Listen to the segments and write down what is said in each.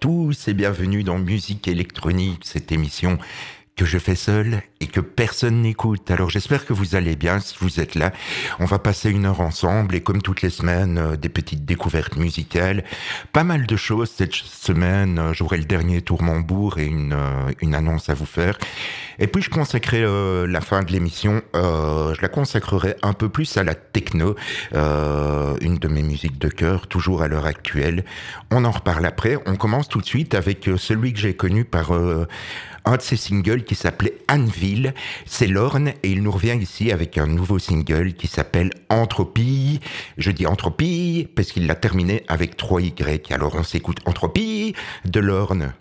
Tous et bienvenue dans Musique électronique, cette émission que je fais seul et que personne n'écoute. Alors j'espère que vous allez bien si vous êtes là. On va passer une heure ensemble et comme toutes les semaines, euh, des petites découvertes musicales. Pas mal de choses cette semaine. Euh, j'aurai le dernier tour Montbourg et une, euh, une annonce à vous faire. Et puis je consacrerai la fin de l'émission, je la consacrerai un peu plus à la techno, une de mes musiques de cœur, toujours à l'heure actuelle. On en reparle après. On commence tout de suite avec celui que j'ai connu par un de ses singles qui s'appelait Anneville. C'est Lorne et il nous revient ici avec un nouveau single qui s'appelle Entropie. Je dis Entropie parce qu'il l'a terminé avec 3 Y. Alors on s'écoute Entropie de Lorne.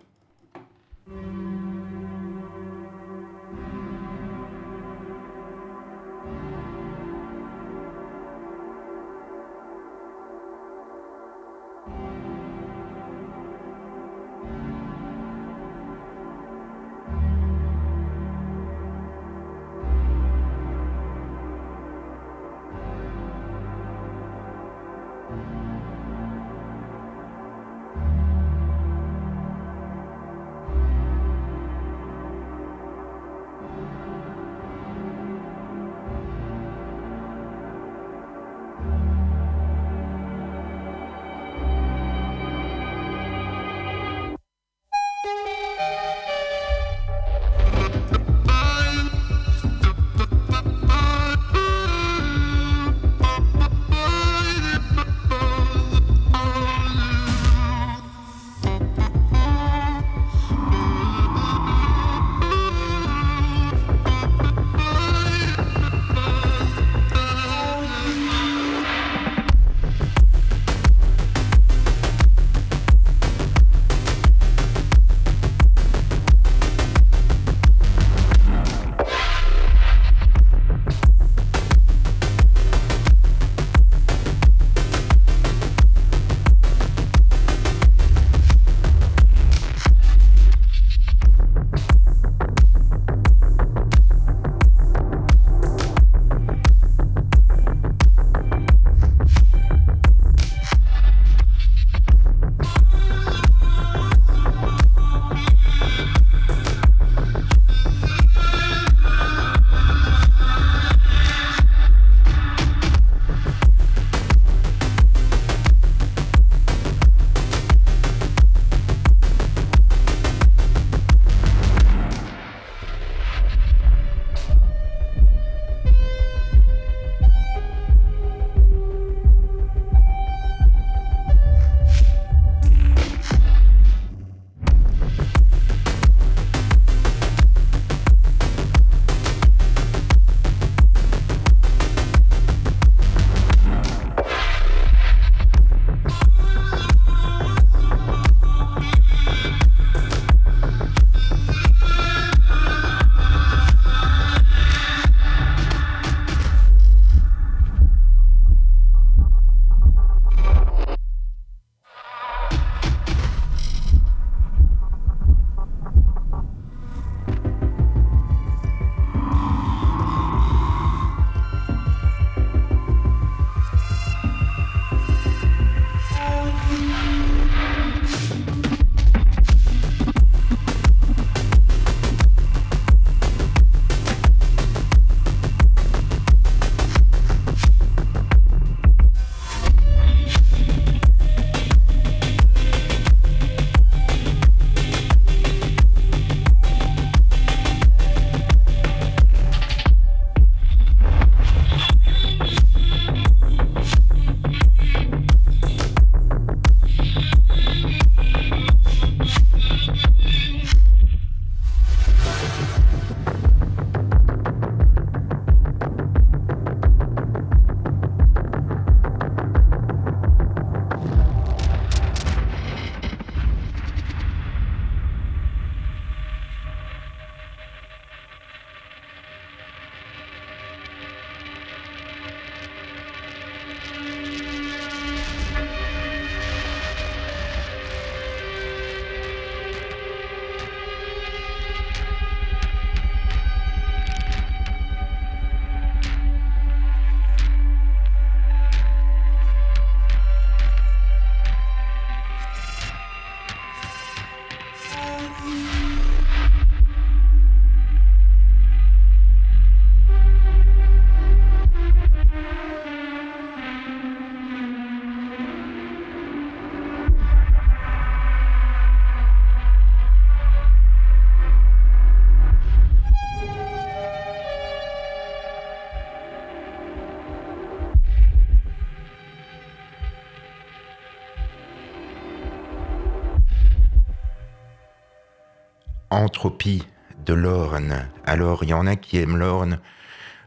De Lorne. Alors, il y en a qui aiment Lorne.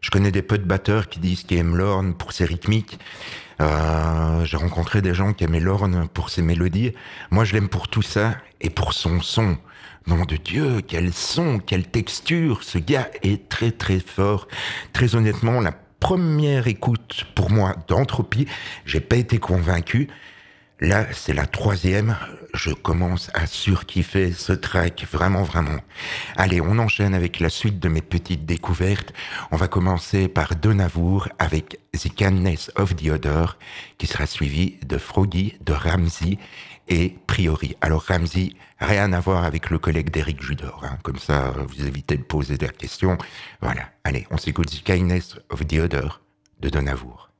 Je connais des peu de batteurs qui disent qu'ils aiment Lorne pour ses rythmiques. Euh, J'ai rencontré des gens qui aimaient Lorne pour ses mélodies. Moi, je l'aime pour tout ça et pour son son. Nom de Dieu, quel son, quelle texture. Ce gars est très très fort. Très honnêtement, la première écoute pour moi d'Entropie, j'ai pas été convaincu. Là, c'est la troisième. Je commence à surkiffer ce track, vraiment, vraiment. Allez, on enchaîne avec la suite de mes petites découvertes. On va commencer par Donavour avec The Kindness of the Other, qui sera suivi de Froggy, de Ramsey et Priori. Alors Ramsey, rien à voir avec le collègue d'Eric Judor. Hein. Comme ça, vous évitez de poser des questions. Voilà. Allez, on s'écoute The Kindness of the Other de Donavour.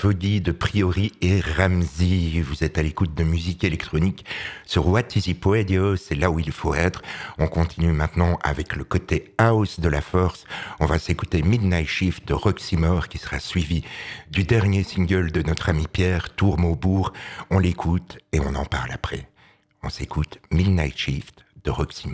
Folie de Priori et Ramsey. Vous êtes à l'écoute de musique électronique sur What is It c'est là où il faut être. On continue maintenant avec le côté house de la force. On va s'écouter Midnight Shift de Roxy Moore qui sera suivi du dernier single de notre ami Pierre, Tour Maubourg. On l'écoute et on en parle après. On s'écoute Midnight Shift de Roxy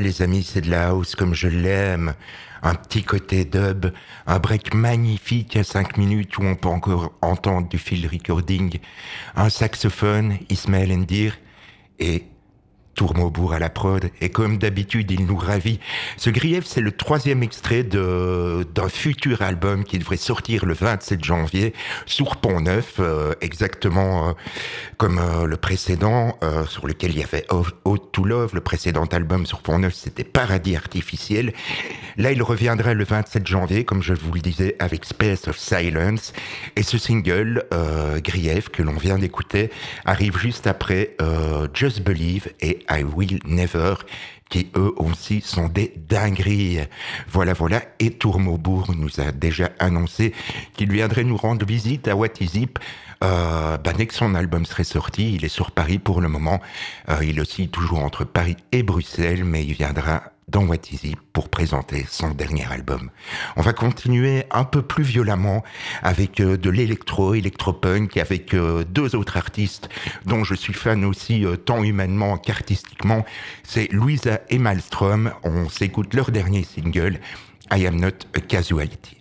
les amis, c'est de la house comme je l'aime. Un petit côté dub, un break magnifique à 5 minutes où on peut encore entendre du field recording, un saxophone, Ismaël Endir, et Tourmaubourg à la prod, et comme d'habitude, il nous ravit. Ce grief, c'est le troisième extrait d'un futur album qui devrait sortir le 27 janvier sur Pont Neuf, euh, exactement euh, comme euh, le précédent, sur lequel il y avait Haute to Love. Le précédent album sur Pont Neuf, c'était Paradis Artificiel. Là, il reviendra le 27 janvier, comme je vous le disais, avec Space of Silence. Et ce single, Grief, que l'on vient d'écouter, arrive juste après Just Believe et I Will Never, qui eux aussi sont des dingueries. Voilà, voilà. Et Tourmaubourg nous a déjà annoncé qu'il viendrait nous rendre visite à Is euh, bah, dès que son album serait sorti, il est sur Paris pour le moment. Euh, il aussi toujours entre Paris et Bruxelles, mais il viendra dans What Is pour présenter son dernier album. On va continuer un peu plus violemment avec euh, de l'électro, électropunk, avec euh, deux autres artistes dont je suis fan aussi euh, tant humainement qu'artistiquement. C'est Louisa et Malmström. On s'écoute leur dernier single, I Am Not a Casualty.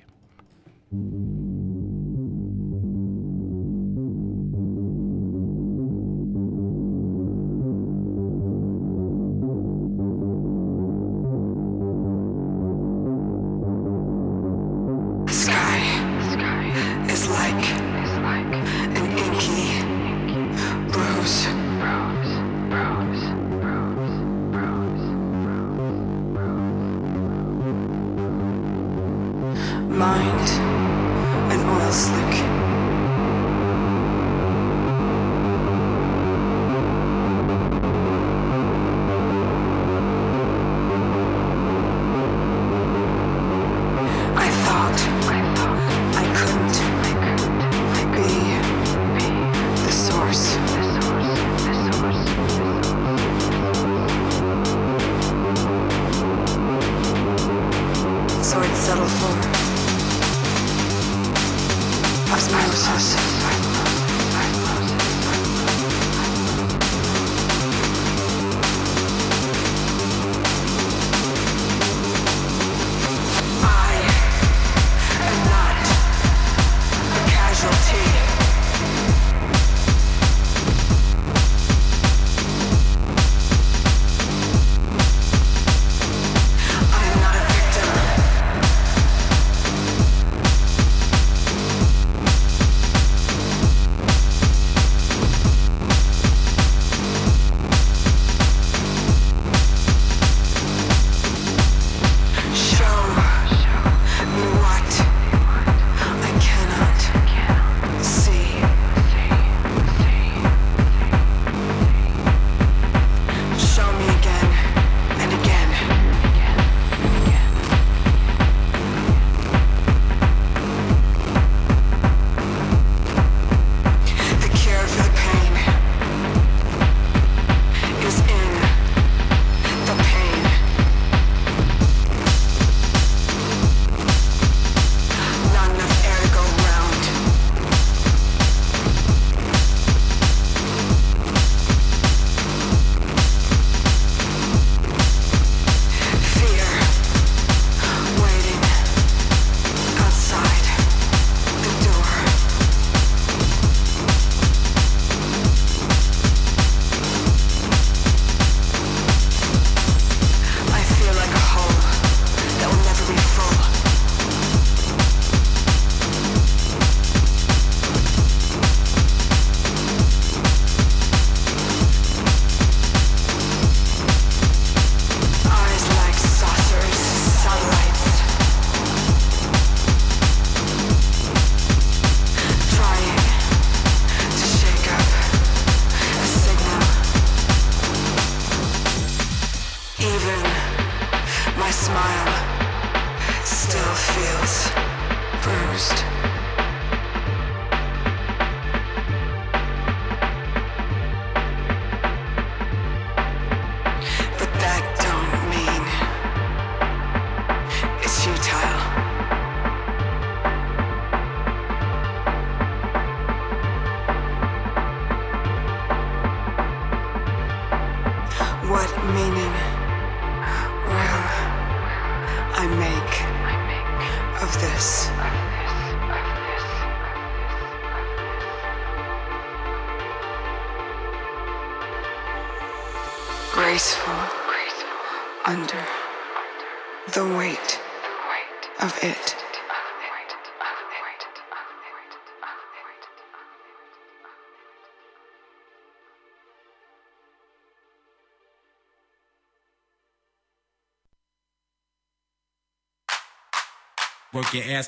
your ass,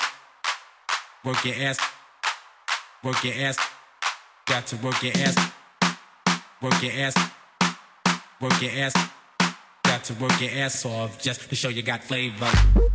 work your ass, work your ass. Got to work your ass, work your ass, work your ass. Got to work your ass off just to show you got flavor.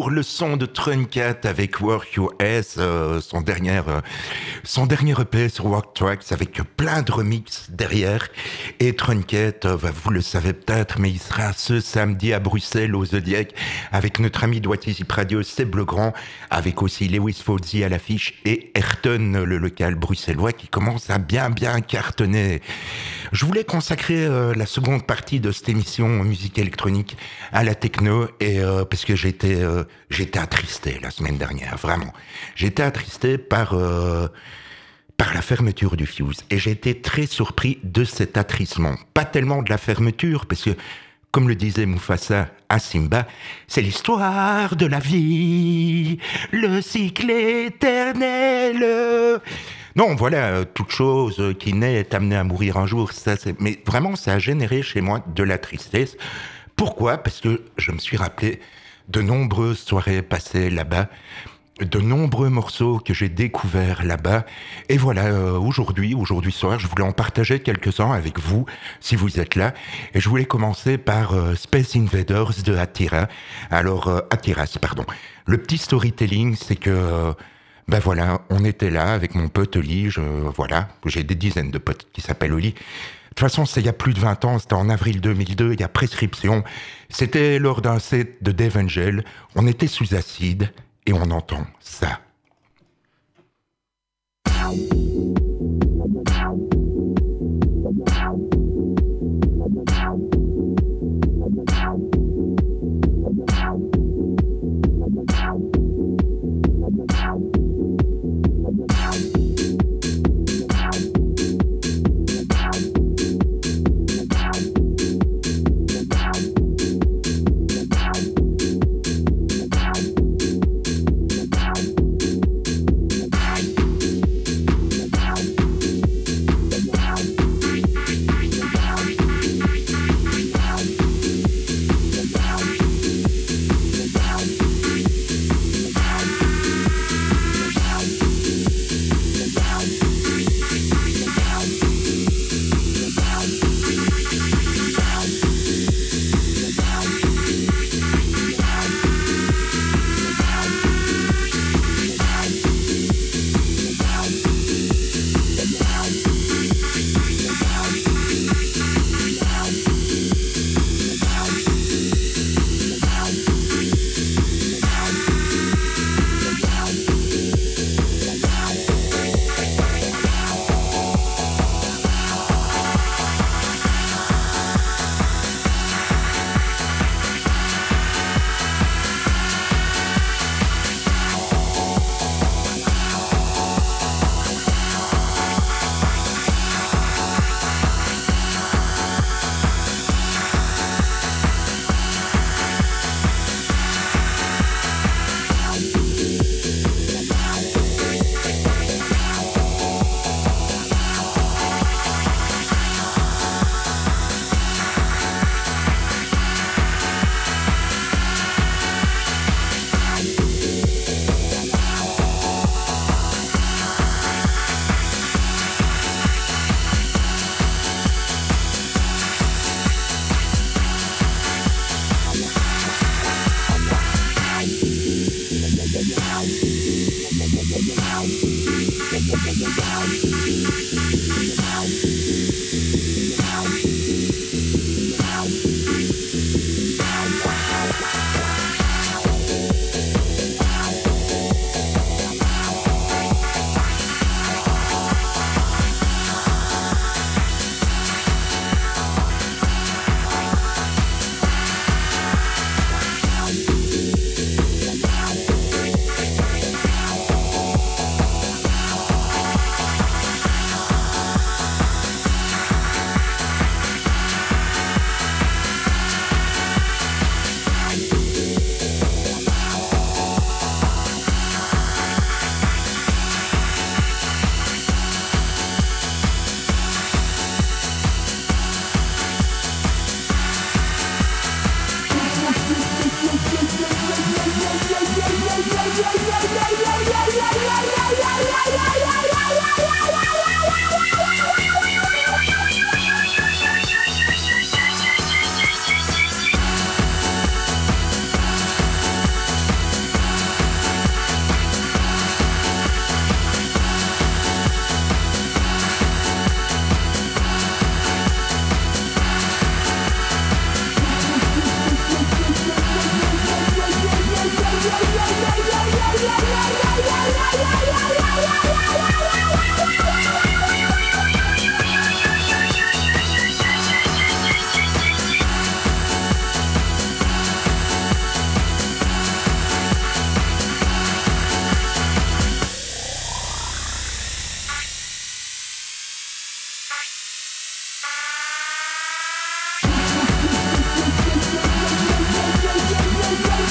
pour le son de Truncat avec Work Your euh, son, dernier, euh, son dernier EP sur Work avec plein de remixes derrière. Et Truncat, euh, bah, vous le savez peut-être, mais il sera ce samedi à Bruxelles au Zodiac avec notre ami Doitis Radio, Seb Legrand, avec aussi Lewis Fozzi à l'affiche et Ayrton, le local bruxellois qui commence à bien bien cartonner. Je voulais consacrer euh, la seconde partie de cette émission musique électronique à la techno et euh, parce que j'étais j'étais attristé la semaine dernière, vraiment. J'étais attristé par euh, par la fermeture du Fuse et j'ai été très surpris de cet attrissement. Pas tellement de la fermeture, parce que comme le disait Mufasa à Simba, c'est l'histoire de la vie, le cycle éternel. Non, voilà, euh, toute chose qui naît est amenée à mourir un jour. Ça, mais vraiment, ça a généré chez moi de la tristesse. Pourquoi? Parce que je me suis rappelé de nombreuses soirées passées là-bas, de nombreux morceaux que j'ai découverts là-bas. Et voilà, euh, aujourd'hui, aujourd'hui soir, je voulais en partager quelques-uns avec vous, si vous êtes là. Et je voulais commencer par euh, Space Invaders de Atira. Alors, euh, Atiras, pardon. Le petit storytelling, c'est que ben voilà, on était là avec mon pote Oli, je, voilà, j'ai des dizaines de potes qui s'appellent Oli. De toute façon, c'est il y a plus de 20 ans, c'était en avril 2002, il y a prescription. C'était lors d'un set de Dave Angel, on était sous acide et on entend ça.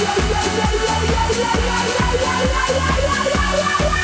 la la la la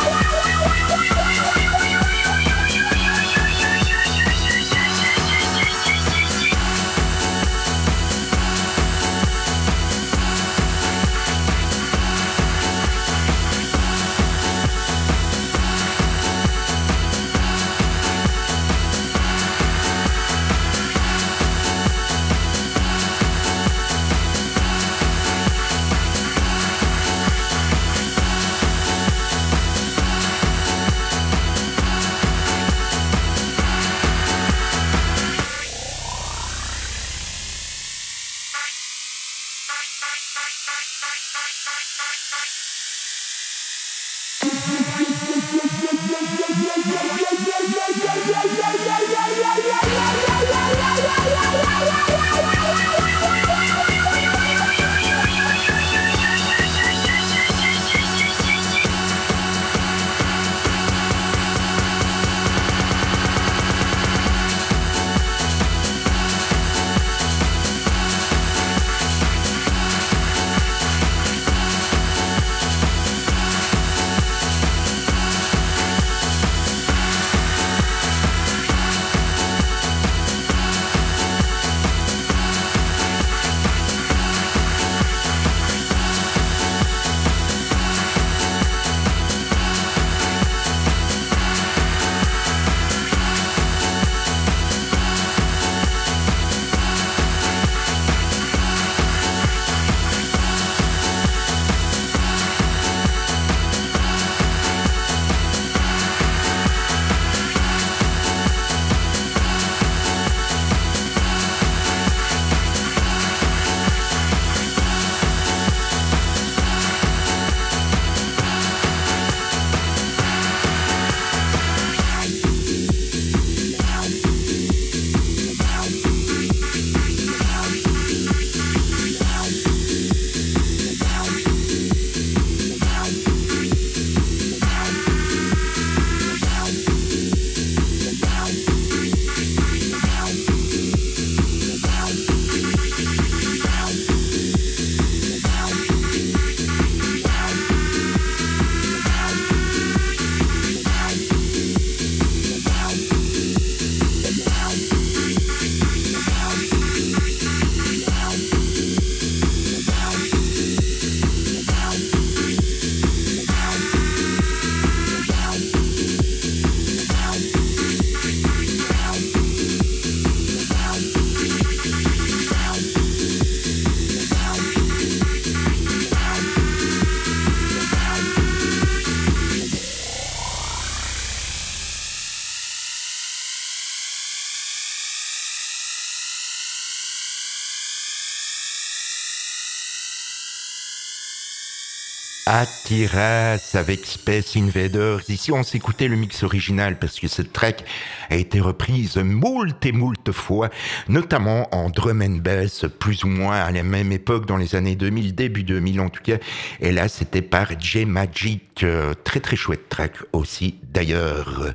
Avec Space Invaders. Ici, on s'écoutait le mix original parce que cette track a été reprise moult et moult fois, notamment en drum and bass, plus ou moins à la même époque dans les années 2000, début 2000 en tout cas. Et là, c'était par J Magic. Très très chouette track aussi d'ailleurs.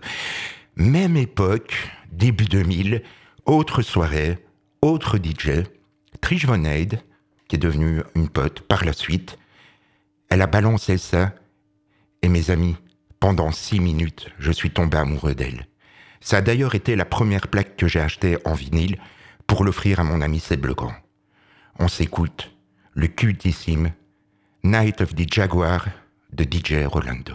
Même époque, début 2000, autre soirée, autre DJ, Trish Von qui est devenue une pote par la suite. Elle a balancé ça, et mes amis, pendant six minutes, je suis tombé amoureux d'elle. Ça a d'ailleurs été la première plaque que j'ai achetée en vinyle pour l'offrir à mon ami Seb Legrand. On s'écoute le cultissime Night of the Jaguar de DJ Rolando.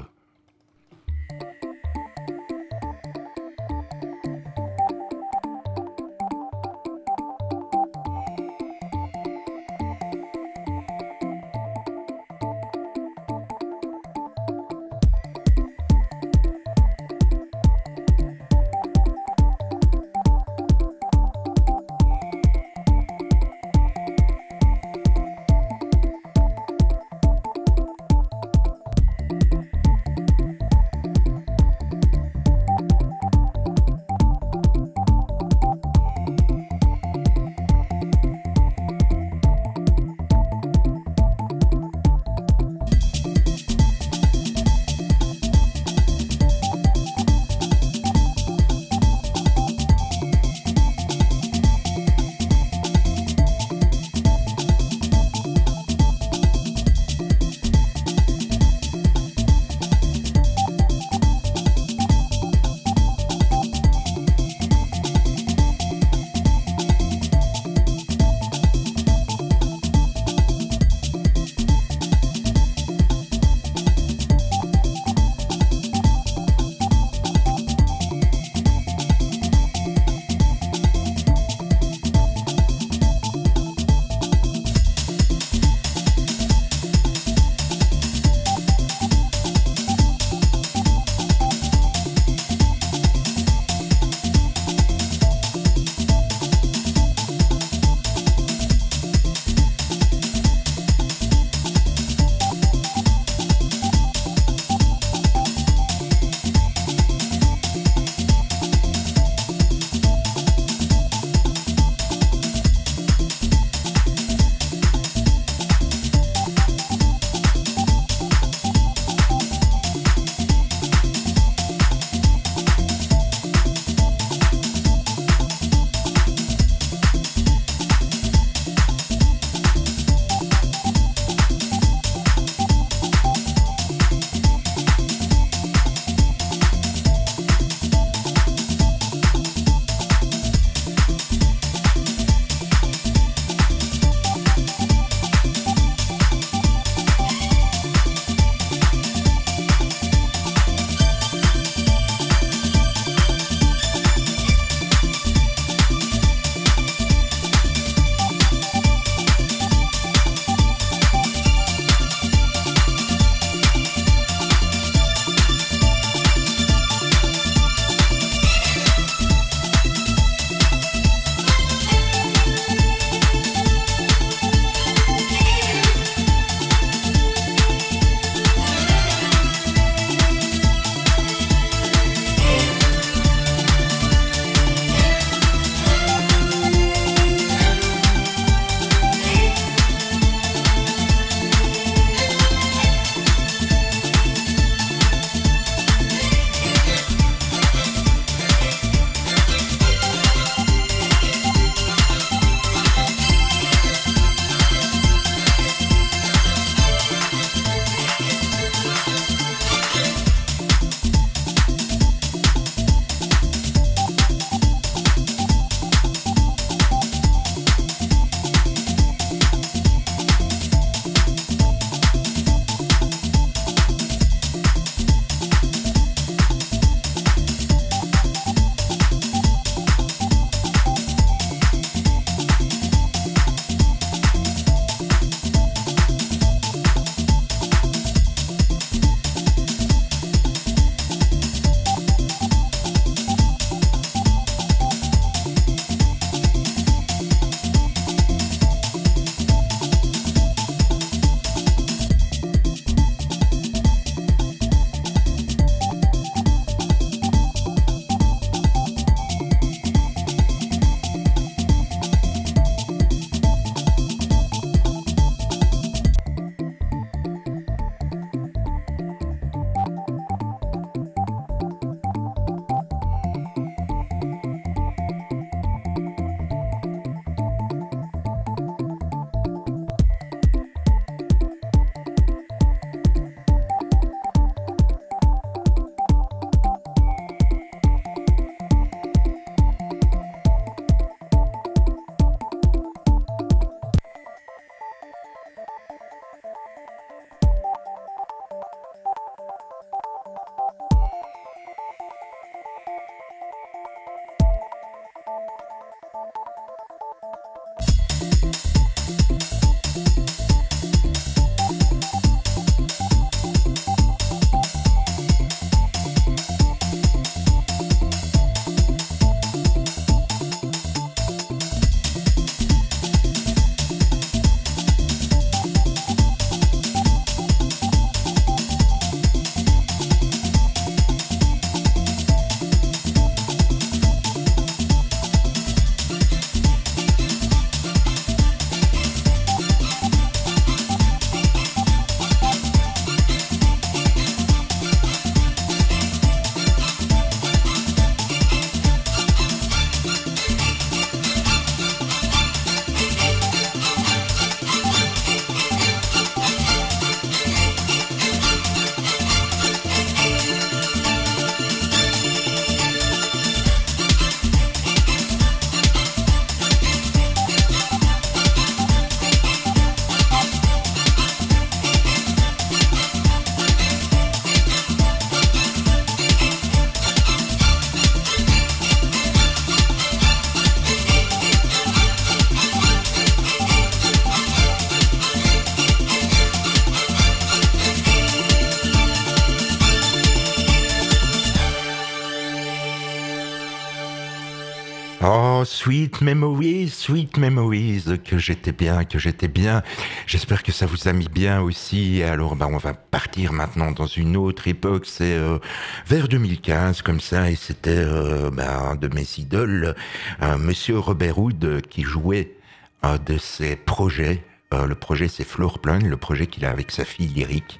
Sweet memories, sweet memories, que j'étais bien, que j'étais bien. J'espère que ça vous a mis bien aussi. Alors, bah, on va partir maintenant dans une autre époque. C'est euh, vers 2015, comme ça, et c'était euh, bah, un de mes idoles, un Monsieur Robert Hood, qui jouait un de ses projets. Euh, le projet, c'est Floorplan, le projet qu'il a avec sa fille Lyrique,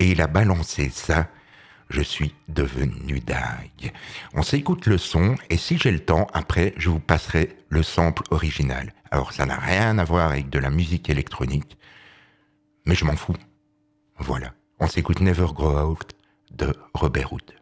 et il a balancé ça je suis devenu dingue. On s'écoute le son et si j'ai le temps, après, je vous passerai le sample original. Alors ça n'a rien à voir avec de la musique électronique, mais je m'en fous. Voilà, on s'écoute Never Grow Out de Robert Hood.